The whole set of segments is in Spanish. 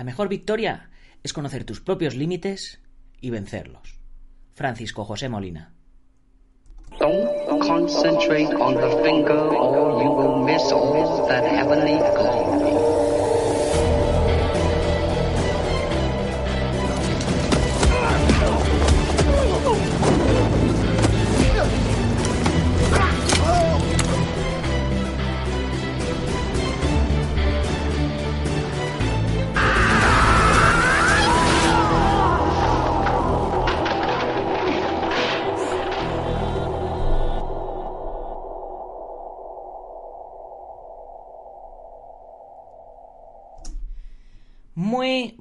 La mejor victoria es conocer tus propios límites y vencerlos. Francisco José Molina. Don't concentrate on the finger or you will miss all that heavenly glory.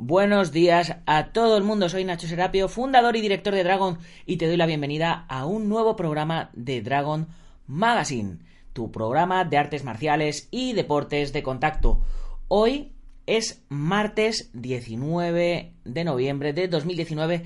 Buenos días a todo el mundo. Soy Nacho Serapio, fundador y director de Dragon, y te doy la bienvenida a un nuevo programa de Dragon Magazine, tu programa de artes marciales y deportes de contacto. Hoy es martes 19 de noviembre de 2019,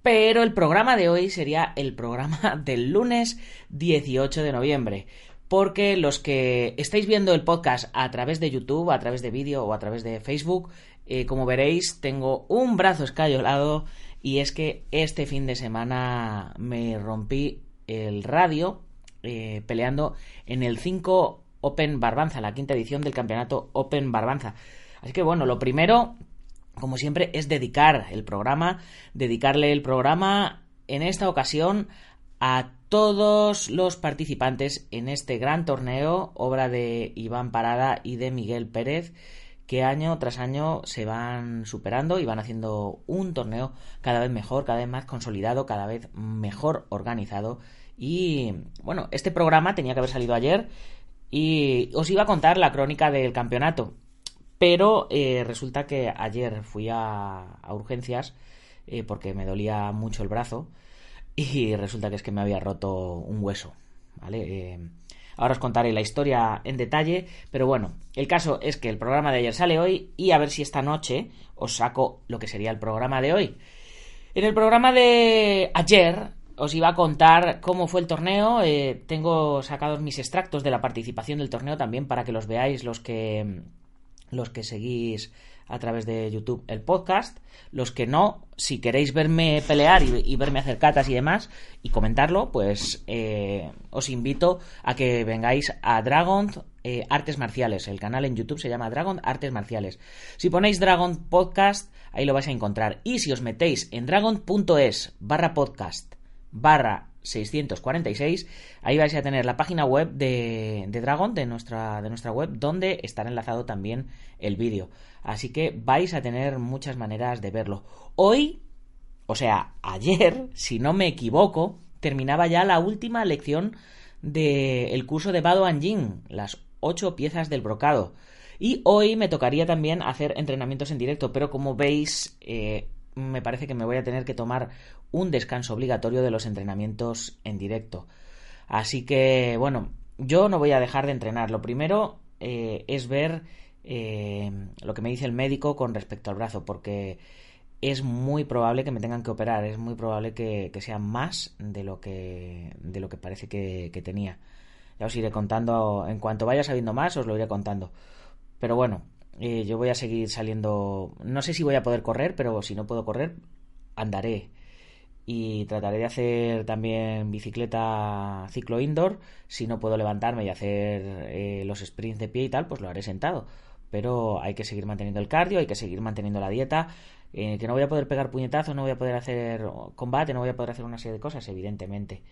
pero el programa de hoy sería el programa del lunes 18 de noviembre porque los que estáis viendo el podcast a través de YouTube, a través de vídeo o a través de Facebook, eh, como veréis, tengo un brazo escayolado y es que este fin de semana me rompí el radio eh, peleando en el 5 Open Barbanza, la quinta edición del campeonato Open Barbanza. Así que bueno, lo primero, como siempre, es dedicar el programa, dedicarle el programa en esta ocasión a todos los participantes en este gran torneo, obra de Iván Parada y de Miguel Pérez, que año tras año se van superando y van haciendo un torneo cada vez mejor, cada vez más consolidado, cada vez mejor organizado. Y bueno, este programa tenía que haber salido ayer y os iba a contar la crónica del campeonato. Pero eh, resulta que ayer fui a, urgencias eh, porque me dolía mucho el brazo y resulta que es que me había roto un hueso. ¿Vale? Eh, Ahora os contaré la historia en detalle, pero bueno, el caso es que el programa de ayer sale hoy y a ver si esta noche os saco lo que sería el programa de hoy. En el programa de ayer os iba a contar cómo fue el torneo. Eh, tengo sacados mis extractos de la participación del torneo también para que los veáis los que los que seguís a través de YouTube el podcast. Los que no, si queréis verme pelear y, verme hacer catas y demás y comentarlo, pues eh, os invito a que vengáis a Dragon eh, Artes Marciales. El canal en YouTube se llama Dragon Artes Marciales. Si ponéis Dragon Podcast, ahí lo vais a encontrar. Y si os metéis en dragon.es barra podcast barra 646. Ahí vais a tener la página web de, Dragon, de nuestra, de nuestra web, donde estará enlazado también el vídeo. Así que vais a tener muchas maneras de verlo. Hoy, o sea, ayer, si no me equivoco, terminaba ya la última lección del curso de Bado Anjing, las ocho piezas del brocado. Y hoy me tocaría también hacer entrenamientos en directo, pero como veis, eh, me parece que me voy a tener que tomar un descanso obligatorio de los entrenamientos en directo. Así que, bueno, yo no voy a dejar de entrenar. Lo primero eh, es ver eh, lo que me dice el médico con respecto al brazo, porque es muy probable que me tengan que operar, es muy probable que, sea más de lo que, de lo que parece que, tenía. Ya os iré contando, en cuanto vaya sabiendo más, os lo iré contando. Pero bueno, eh, yo voy a seguir saliendo. No sé si voy a poder correr, pero si no puedo correr, andaré. Y trataré de hacer también bicicleta ciclo indoor. Si no puedo levantarme y hacer eh, los sprints de pie y tal, pues lo haré sentado. Pero hay que seguir manteniendo el cardio, hay que seguir manteniendo la dieta. Eh, que no voy a poder pegar puñetazos, no voy a poder hacer combate, no voy a poder hacer una serie de cosas, evidentemente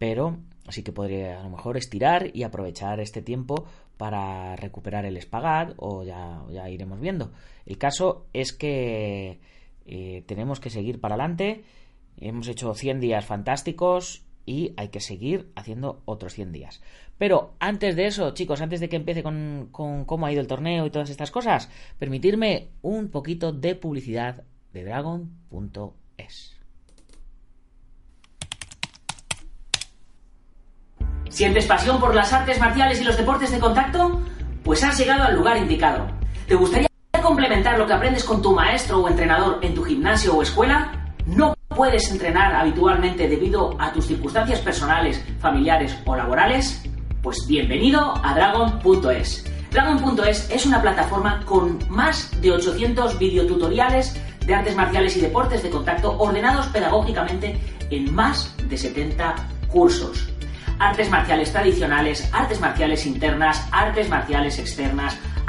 pero sí que podría a lo mejor estirar y aprovechar este tiempo para recuperar el espagat o ya, ya iremos viendo. El caso es que eh, tenemos que seguir para adelante, hemos hecho 100 días fantásticos y hay que seguir haciendo otros 100 días. Pero antes de eso, chicos, antes de que empiece con, con cómo ha ido el torneo y todas estas cosas, permitirme un poquito de publicidad de dragon.es. ¿Sientes pasión por las artes marciales y los deportes de contacto? Pues has llegado al lugar indicado. ¿Te gustaría complementar lo que aprendes con tu maestro o entrenador en tu gimnasio o escuela? ¿No puedes entrenar habitualmente debido a tus circunstancias personales, familiares o laborales? Pues bienvenido a Dragon.es. Dragon.es es una plataforma con más de 800 videotutoriales de artes marciales y deportes de contacto ordenados pedagógicamente en más de 70 cursos artes marciales tradicionales, artes marciales internas, artes marciales externas,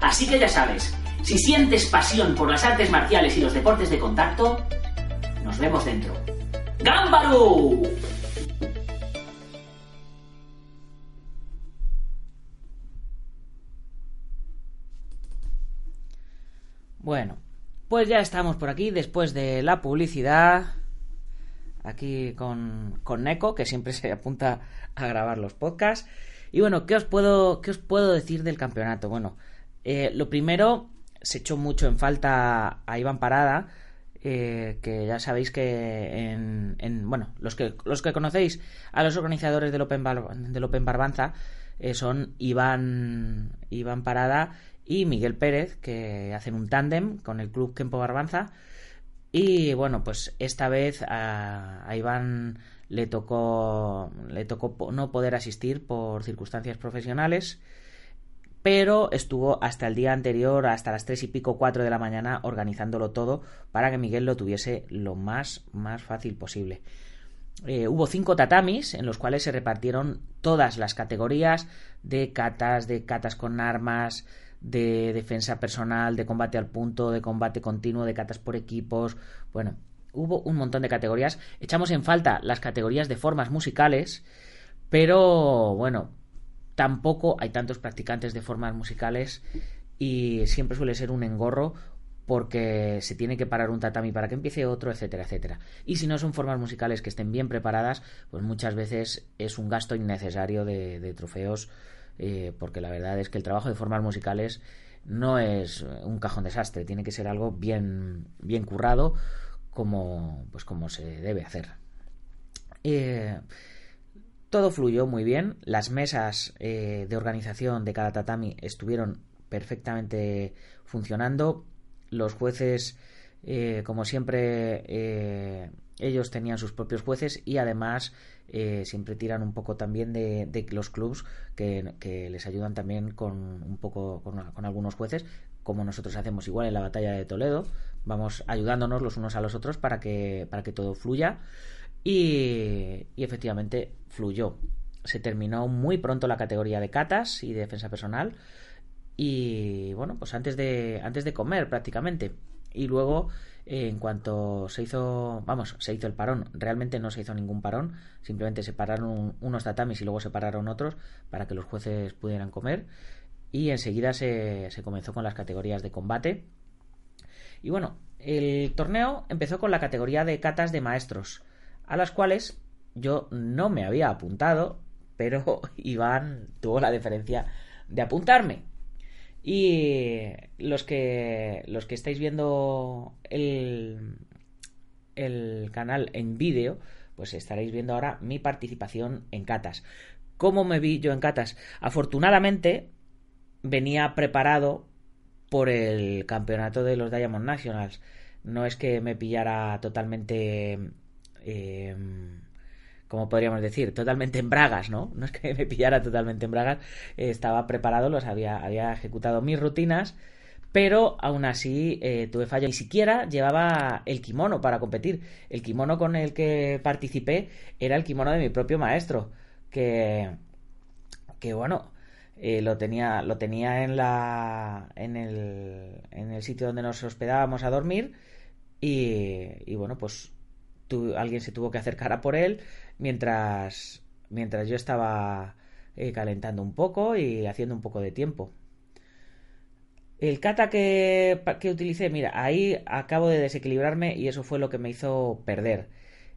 Así que ya sabes, si sientes pasión por las artes marciales y los deportes de contacto, nos vemos dentro. ¡Gámbaru! Bueno, pues ya estamos por aquí después de la publicidad. Aquí con, con Neko, que siempre se apunta a grabar los podcasts. Y bueno, ¿qué os puedo, qué os puedo decir del campeonato? Bueno, eh, lo primero, se echó mucho en falta a Iván Parada, eh, que ya sabéis que en, bueno, los que, los que conocéis a los organizadores del Open, del Open Barbanza eh, son Iván, Iván Parada y Miguel Pérez, que hacen un tándem con el club Kempo Barbanza. Y bueno, pues esta vez a, a Iván le tocó, le tocó no poder asistir por circunstancias profesionales pero estuvo hasta el día anterior, hasta las tres y pico, cuatro de la mañana, organizándolo todo para que Miguel lo tuviese lo más, más fácil posible. Eh, hubo cinco tatamis en los cuales se repartieron todas las categorías de catas, de catas con armas, de defensa personal, de combate al punto, de combate continuo, de catas por equipos. Bueno, hubo un montón de categorías. Echamos en falta las categorías de formas musicales, pero bueno, tampoco hay tantos practicantes de formas musicales y siempre suele ser un engorro porque se tiene que parar un tatami para que empiece otro, etcétera, etcétera. Y si no son formas musicales que estén bien preparadas, pues muchas veces es un gasto innecesario de, trofeos, eh, porque la verdad es que el trabajo de formas musicales no es un cajón desastre, tiene que ser algo bien, bien currado, como, pues como se debe hacer. Eh, todo fluyó muy bien, las mesas eh, de organización de cada tatami estuvieron perfectamente funcionando, los jueces, eh, como siempre, eh, ellos tenían sus propios jueces y además eh, siempre tiran un poco también de, los clubs que, les ayudan también con un poco con, algunos jueces como nosotros hacemos igual en la batalla de Toledo. Vamos ayudándonos los unos a los otros para que para que todo fluya y, efectivamente fluyó. Se terminó muy pronto la categoría de catas y de defensa personal. Y bueno pues antes de antes de comer prácticamente. Y luego en cuanto se hizo, vamos, se hizo el parón, realmente no se hizo ningún parón, simplemente se pararon unos tatamis y luego se pararon otros para que los jueces pudieran comer. Y enseguida se, se comenzó con las categorías de combate. Y bueno, el torneo empezó con la categoría de catas de maestros, a las cuales yo no me había apuntado, pero Iván tuvo la deferencia de apuntarme. Y los que, los que estáis viendo el, el canal en vídeo, pues estaréis viendo ahora mi participación en catas. ¿Cómo me vi yo en catas? Afortunadamente venía preparado por el campeonato de los Diamond Nationals. No es que me pillara totalmente eh, como podríamos decir, totalmente en bragas, ¿no? No es que me pillara totalmente en bragas, estaba preparado, los había, había ejecutado mis rutinas, pero aún así eh, tuve fallo. Ni siquiera llevaba el kimono para competir. El kimono con el que participé era el kimono de mi propio maestro, que, que bueno, eh, lo tenía, lo tenía en la, en el, en el sitio donde nos hospedábamos a dormir y bueno, pues alguien se tuvo que acercar a por él mientras, mientras yo estaba eh, calentando un poco y haciendo un poco de tiempo. El kata que, que, utilicé, mira, ahí acabo de desequilibrarme y eso fue lo que me hizo perder.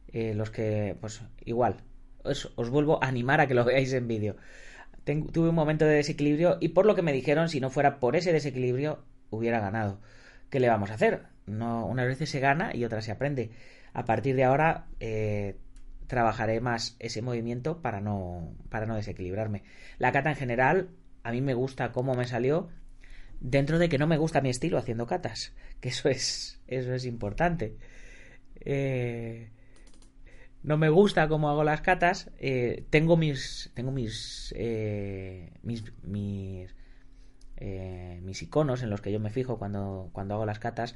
Eh, los que, pues igual, os, vuelvo a animar a que lo veáis en vídeo. Tuve un momento de desequilibrio y por lo que me dijeron, si no fuera por ese desequilibrio, hubiera ganado. ¿Qué le vamos a hacer? No, unas veces se gana y otras se aprende. A partir de ahora eh, trabajaré más ese movimiento para no, para no desequilibrarme. La cata en general, a mí me gusta cómo me salió, dentro de que no me gusta mi estilo haciendo catas, que eso es, eso es importante. Eh, no me gusta cómo hago las catas. Eh, tengo mis, tengo mis, eh, mis, mis, mis, iconos en los que yo me fijo cuando, cuando hago las catas,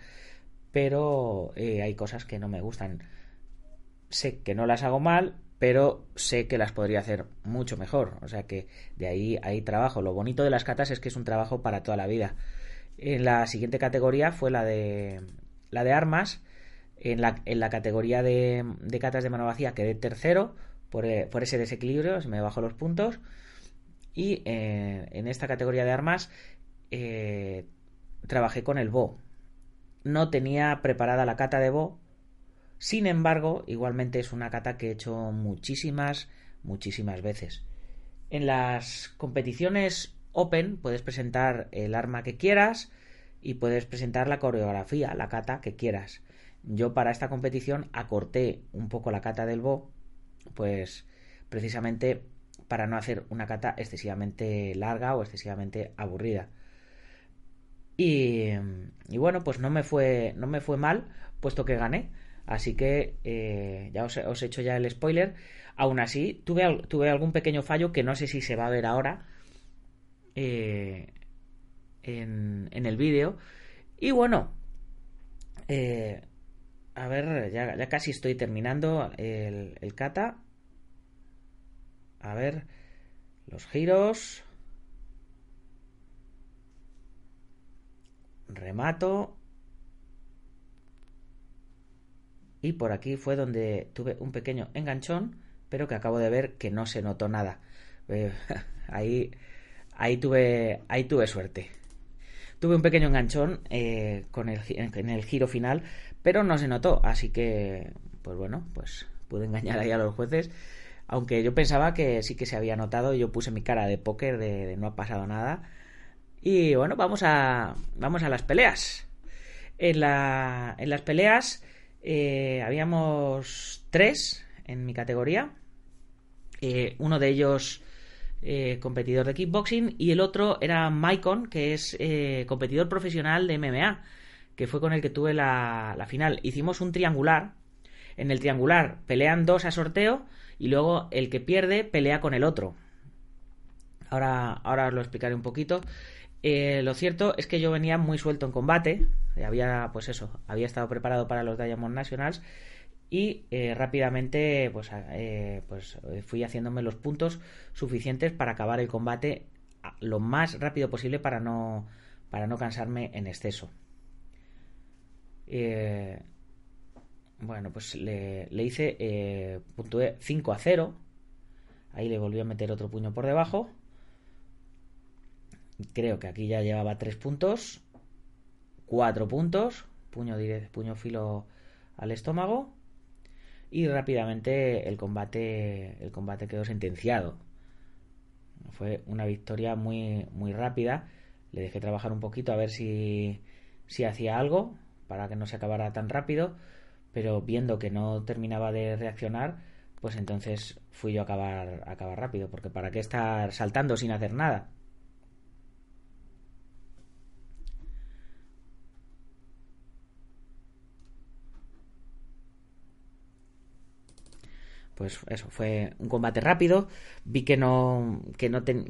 pero hay cosas que no me gustan sé que no las hago mal, pero sé que las podría hacer mucho mejor. O sea que de ahí hay trabajo. Lo bonito de las catas es que es un trabajo para toda la vida. En la siguiente categoría fue la de la de armas. En la, en la categoría de, de catas de mano vacía quedé tercero por, eh, por ese desequilibrio, se me bajó los puntos. Y eh, en esta categoría de armas eh, trabajé con el Bo. No tenía preparada la cata de Bo, sin embargo, igualmente es una cata que he hecho muchísimas, muchísimas veces. En las competiciones Open puedes presentar el arma que quieras y puedes presentar la coreografía, la cata que quieras. Yo para esta competición acorté un poco la cata del Bo, pues precisamente para no hacer una cata excesivamente larga o excesivamente aburrida. Y, bueno, pues no me fue no me fue mal, puesto que gané. Así que eh, ya os, he hecho ya el spoiler. Aún así, tuve, tuve algún pequeño fallo que no sé si se va a ver ahora eh, en, el vídeo. Y bueno, eh, a ver, ya, casi estoy terminando el, el kata. A ver, los giros. Remato. y por aquí fue donde tuve un pequeño enganchón, pero que acabo de ver que no se notó nada. Eh, ahí, ahí, tuve, ahí tuve suerte. Tuve un pequeño enganchón eh, con el, en el giro final, pero no se notó, así que, pues bueno, pues pude engañar ahí a los jueces. Aunque yo pensaba que sí que se había notado, yo puse mi cara de póker de, no ha pasado nada. Y bueno, vamos a, vamos a las peleas. En, la, en las peleas eh, habíamos tres en mi categoría. Eh, uno de ellos eh, competidor de kickboxing y el otro era Maicon, que es competidor profesional de MMA, que fue con el que tuve la, final. Hicimos un triangular En el triangular pelean dos a sorteo y luego el que pierde pelea con el otro. Ahora, ahora os lo explicaré un poquito. Eh, lo cierto es que yo venía muy suelto en combate. Había, pues eso, había estado preparado para los Diamond Nationals y eh, rápidamente pues, eh, pues fui haciéndome los puntos suficientes para acabar el combate lo más rápido posible para no para no cansarme en exceso bueno pues le, le hice puntué 5 a 0 ahí le volví a meter otro puño por debajo Creo que aquí ya llevaba tres puntos. Cuatro puntos. Puño, puño filo al estómago. Y rápidamente el combate, el combate quedó sentenciado. Fue una victoria muy, muy rápida. Le dejé trabajar un poquito a ver si, si hacía algo para que no se acabara tan rápido. Pero viendo que no terminaba de reaccionar, pues entonces fui yo a acabar, a acabar rápido. Porque para qué estar saltando sin hacer nada. Pues eso, fue un combate rápido. Vi que no. que no te,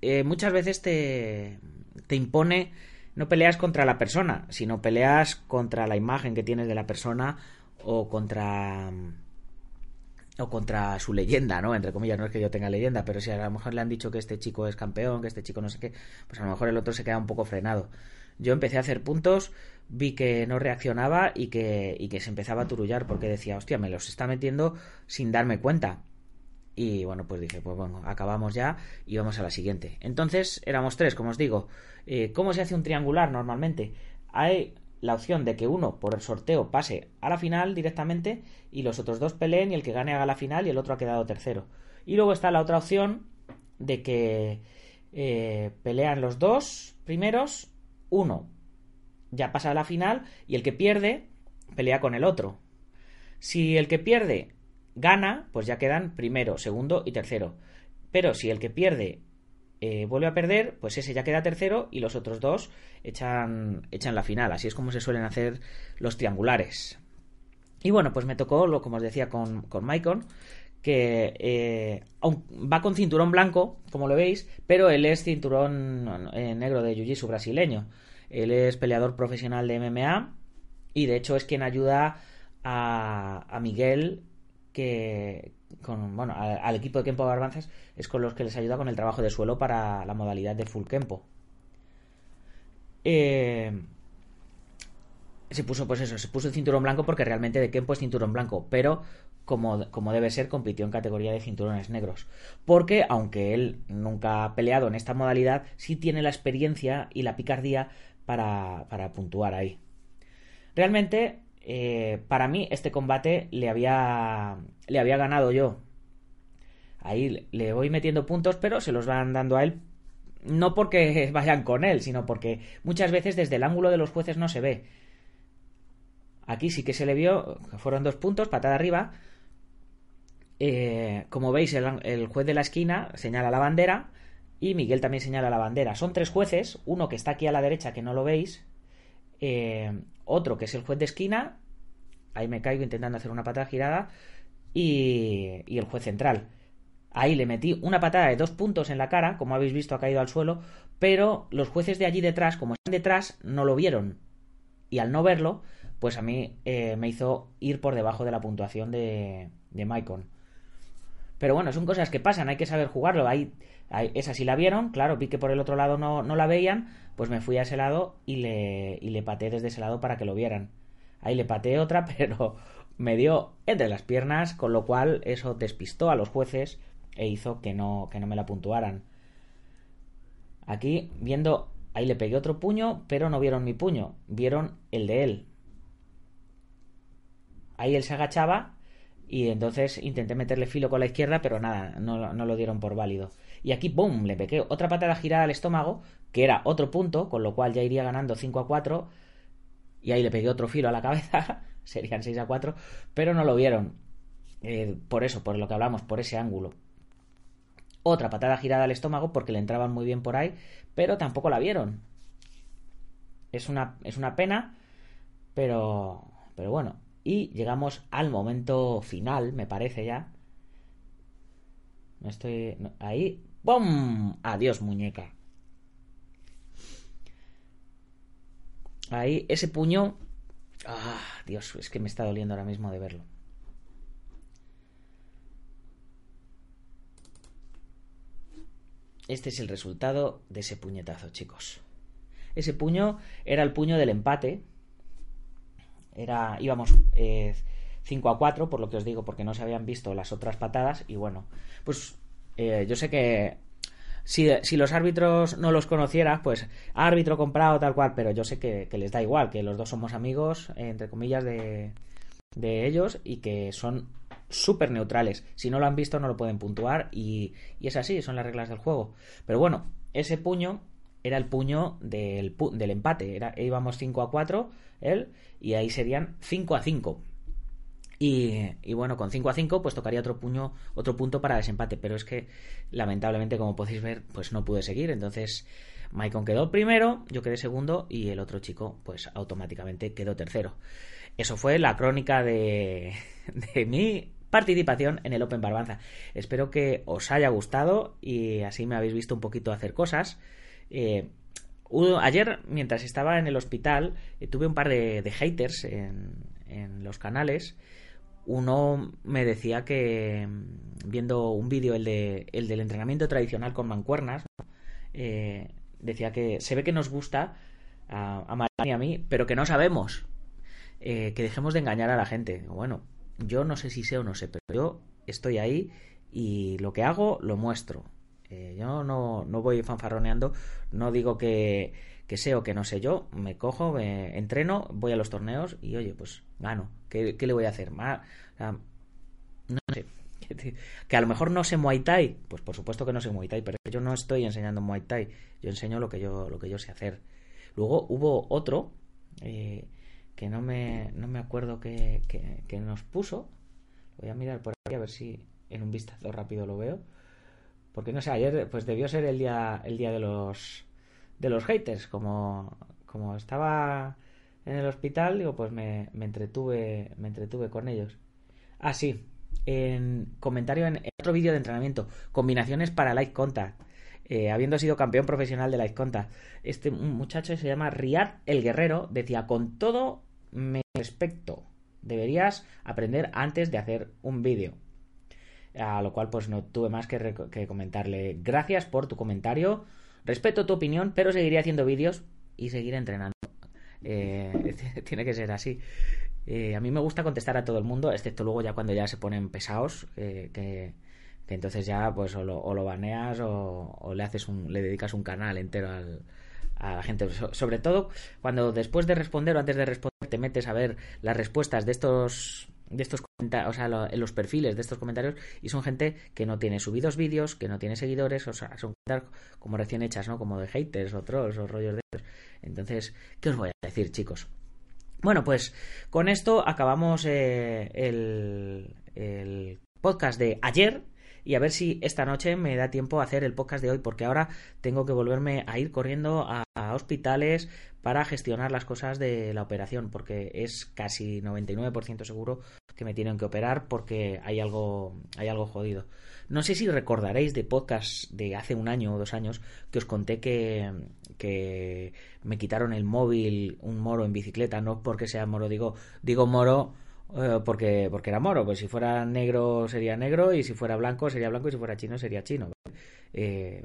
eh, muchas veces te, te impone. No peleas contra la persona, sino peleas contra la imagen que tienes de la persona o contra o contra su leyenda, ¿no? Entre comillas, no es que yo tenga leyenda, pero si a lo mejor le han dicho que este chico es campeón, que este chico no sé qué, pues a lo mejor el otro se queda un poco frenado. Yo empecé a hacer puntos, vi que no reaccionaba y que, y que se empezaba a turullar porque decía, hostia, me los está metiendo sin darme cuenta. Y bueno, pues dije, pues bueno, acabamos ya y vamos a la siguiente. Entonces éramos tres, como os digo. Eh, ¿Cómo se hace un triangular normalmente? Hay la opción de que uno por el sorteo pase a la final directamente y los otros dos peleen y el que gane haga la final y el otro ha quedado tercero. Y luego está la otra opción de que eh, pelean los dos primeros, uno ya pasa la final y el que pierde pelea con el otro. Si el que pierde gana, pues ya quedan primero, segundo y tercero. Pero si el que pierde eh, vuelve a perder, pues ese ya queda tercero y los otros dos echan, echan la final. Así es como se suelen hacer los triangulares. Y bueno, pues me tocó, lo como os decía, con, con Maicon, que eh, va con cinturón blanco, como lo veis, pero él es cinturón eh, negro de Jiu-Jitsu brasileño. Él es peleador profesional de MMA y de hecho es quien ayuda a, a Miguel que, con, bueno, al, equipo de Kempo Barbanzas es con los que les ayuda con el trabajo de suelo para la modalidad de full Kempo. Eh, se puso, pues eso, se puso el cinturón blanco porque realmente de Kempo es cinturón blanco, pero como, como debe ser, compitió en categoría de cinturones negros. Porque, aunque él nunca ha peleado en esta modalidad, sí tiene la experiencia y la picardía para, para puntuar ahí. Realmente eh, para mí este combate le había, le había ganado yo. Ahí le voy metiendo puntos, pero se los van dando a él. No porque vayan con él, sino porque muchas veces desde el ángulo de los jueces no se ve. Aquí sí que se le vio, fueron dos puntos, patada arriba. Eh, como veis, el, juez de la esquina señala la bandera y Miguel también señala la bandera. Son tres jueces, uno que está aquí a la derecha que no lo veis, eh, otro que es el juez de esquina, ahí me caigo intentando hacer una patada girada, y, y el juez central. Ahí le metí una patada de dos puntos en la cara, como habéis visto ha caído al suelo, pero los jueces de allí detrás, como están detrás, no lo vieron. Y al no verlo, pues a mí eh, me hizo ir por debajo de la puntuación de, de Maicon. Pero bueno, son cosas que pasan, hay que saber jugarlo. Hay, esa sí la vieron, claro, vi que por el otro lado no, no la veían, pues me fui a ese lado y le, y le pateé desde ese lado para que lo vieran. Ahí le pateé otra, pero me dio entre las piernas, con lo cual eso despistó a los jueces e hizo que no, que no me la puntuaran. Aquí, viendo, ahí le pegué otro puño, pero no vieron mi puño, vieron el de él. Ahí él se agachaba y entonces intenté meterle filo con la izquierda, pero nada, no, no lo dieron por válido. Y aquí, ¡boom!, le pegué otra patada girada al estómago, que era otro punto, con lo cual ya iría ganando 5 a 4. Y ahí le pegué otro filo a la cabeza, serían 6 a 4, pero no lo vieron. Eh, por eso, por lo que hablamos, por ese ángulo. Otra patada girada al estómago porque le entraban muy bien por ahí, pero tampoco la vieron. Es una, es una pena, pero, pero bueno, Y llegamos al momento final, me parece ya. No estoy. ahí. ¡Bum! Adiós, muñeca. Ahí, ese puño. Ah, Dios, es que me está doliendo ahora mismo de verlo. Este es el resultado de ese puñetazo, chicos. Ese puño era el puño del empate. Era, íbamos 5 eh, a 4, por lo que os digo, porque no se habían visto las otras patadas. Y bueno, pues eh, yo sé que si, los árbitros no los conocieras, pues árbitro comprado tal cual, pero yo sé que, les da igual, que los dos somos amigos, entre comillas, de, de ellos y que son súper neutrales. Si no lo han visto, no lo pueden puntuar y, y, es así, son las reglas del juego. Pero bueno, ese puño era el puño del, del empate. Era, íbamos 5 a 4, él, y ahí serían 5 a 5. Y, bueno, con 5 a 5, pues tocaría otro puño, otro punto para desempate. Pero es que, lamentablemente, como podéis ver, pues no pude seguir. Entonces, Maicon quedó primero, yo quedé segundo, y el otro chico, pues automáticamente quedó tercero. Eso fue la crónica de, de mi participación en el Open Barbanza. Espero que os haya gustado y así me habéis visto un poquito hacer cosas. Eh, ayer, mientras estaba en el hospital, eh, tuve un par de, haters en, los canales. Uno me decía que, mm, viendo un vídeo, el, de, el del entrenamiento tradicional con mancuernas, eh, decía que se ve que nos gusta a, a y a mí, pero que no sabemos. que dejemos de engañar a la gente. Bueno, yo no sé si sé o no sé, pero yo estoy ahí y lo que hago lo muestro. Eh, yo no, no, voy fanfarroneando, no digo que, que, sé o que no sé yo, me cojo, me entreno, voy a los torneos y oye, pues gano. ¿Qué, le voy a hacer? no sé. Que a lo mejor no sé Muay Thai, pues por supuesto que no sé Muay Thai, pero yo no estoy enseñando Muay Thai, yo enseño lo que yo, lo que yo sé hacer. Luego hubo otro eh, que no me, no me acuerdo que, que, nos puso. Voy a mirar por aquí a ver si en un vistazo rápido lo veo. Porque no sé, ayer pues debió ser el día, el día de los de los haters. Como, como estaba en el hospital, digo, pues me, me entretuve, me entretuve con ellos. Ah, sí. En comentario en, otro vídeo de entrenamiento. Combinaciones para light contact. Eh, habiendo sido campeón profesional de light contact. Este muchacho se llama Riyad el Guerrero. Decía, con todo me respecto, deberías aprender antes de hacer un vídeo. A lo cual pues no tuve más que, comentarle. Gracias por tu comentario. Respeto tu opinión, pero seguiré haciendo vídeos y seguiré entrenando. Eh, tiene que ser así. Eh, a mí me gusta contestar a todo el mundo, excepto luego ya cuando ya se ponen pesados, eh, que, entonces ya pues o lo, baneas o, le haces un, le dedicas un canal entero a la gente. sobre todo cuando después de responder o antes de responder te metes a ver las respuestas de estos de estos o sea, en los perfiles de estos comentarios y son gente que no tiene subidos vídeos, que no tiene seguidores, o sea, son como recién hechas, ¿no? Como de haters o trolls o rollos de esos. Entonces, ¿qué os voy a decir, chicos? Bueno, pues con esto acabamos eh, el, el podcast de ayer, y a ver si esta noche me da tiempo a hacer el podcast de hoy, porque ahora tengo que volverme a ir corriendo a, hospitales para gestionar las cosas de la operación, porque es casi 99% seguro que me tienen que operar porque hay algo, hay algo jodido. No sé si recordaréis de podcast de hace un año o dos años que os conté que, que me quitaron el móvil, un moro en bicicleta, no porque sea moro, digo, digo moro eh, porque, porque era moro. Pues si fuera negro sería negro y si fuera blanco sería blanco y si fuera chino sería chino. Eh,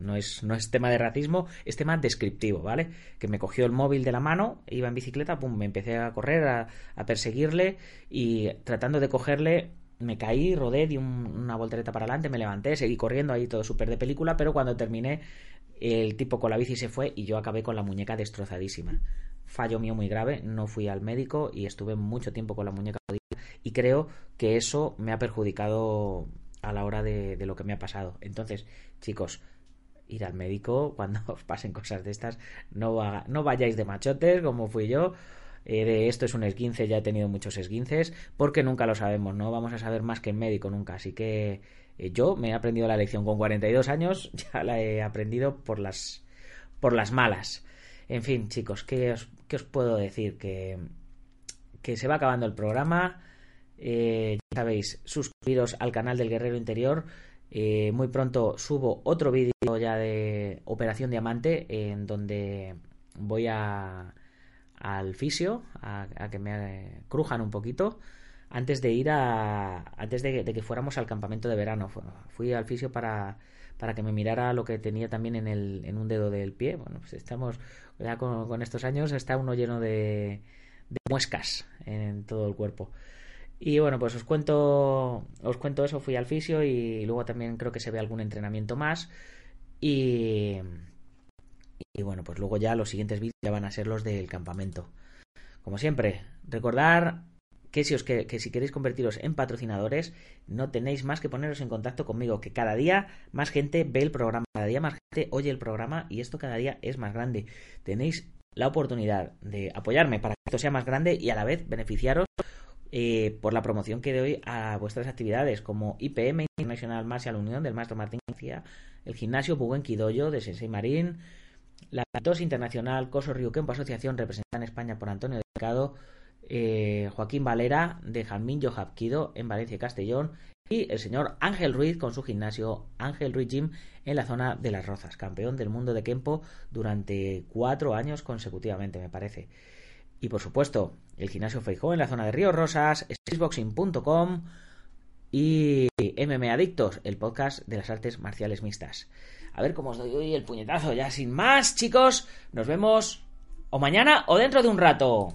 no, es, no es tema de racismo, es tema descriptivo, ¿vale? Que me cogió el móvil de la mano, iba en bicicleta, pum, me empecé a correr, a, perseguirle y tratando de cogerle me caí, rodé, di una voltereta para adelante, me levanté, seguí corriendo ahí todo súper de película, pero cuando terminé el tipo con la bici se fue y yo acabé con la muñeca destrozadísima fallo mío muy grave, no fui al médico y estuve mucho tiempo con la muñeca y creo que eso me ha perjudicado a la hora de, lo que me ha pasado. Entonces, chicos, ir al médico cuando os pasen cosas de estas, no, no vayáis de machotes como fui yo. Eh, de esto es un esguince, ya he tenido muchos esguinces, porque nunca lo sabemos, no vamos a saber más que el médico nunca. Así que eh, yo me he aprendido la lección con 42 años, ya la he aprendido por las, por las malas. En fin, chicos, ¿qué os, os puedo decir? Que, que se va acabando el programa. Eh, ya sabéis, suscribiros al canal del Guerrero Interior. Eh, muy pronto subo otro vídeo ya de Operación Diamante en donde voy a al fisio a, que me crujan un poquito antes de ir a antes de, que fuéramos al campamento de verano fui al fisio para para que me mirara lo que tenía también en, el, en un dedo del pie bueno pues estamos ya con, estos años está uno lleno de, muescas en todo el cuerpo y bueno, pues os cuento, os cuento eso, fui al fisio y luego también creo que se ve algún entrenamiento más. Y, y bueno, pues luego ya los siguientes vídeos ya van a ser los del campamento. Como siempre, recordar que si, os que, si queréis convertiros en patrocinadores, no tenéis más que poneros en contacto conmigo, que cada día más gente ve el programa, cada día más gente oye el programa y esto cada día es más grande. Tenéis la oportunidad de apoyarme para que esto sea más grande y a la vez beneficiaros eh, por la promoción que doy a vuestras actividades como IPM International Martial Unión del Maestro Martín García, el gimnasio Buguen Kidoyo de Sensei Marín, la TOS Internacional Coso Río Kempo Asociación representada en España por Antonio Delgado, eh, Joaquín Valera de Jamín Kido en Valencia y Castellón y el señor Ángel Ruiz con su gimnasio Ángel Ruiz Gym en la zona de Las Rozas, campeón del mundo de Kempo durante cuatro años consecutivamente, me parece. Y por supuesto, el gimnasio Feijó en la zona de Río Rosas, spaceboxing.com y MM Adictos, el podcast de las artes marciales mixtas. A ver cómo os doy hoy el puñetazo, ya sin más, chicos. Nos vemos o mañana o dentro de un rato.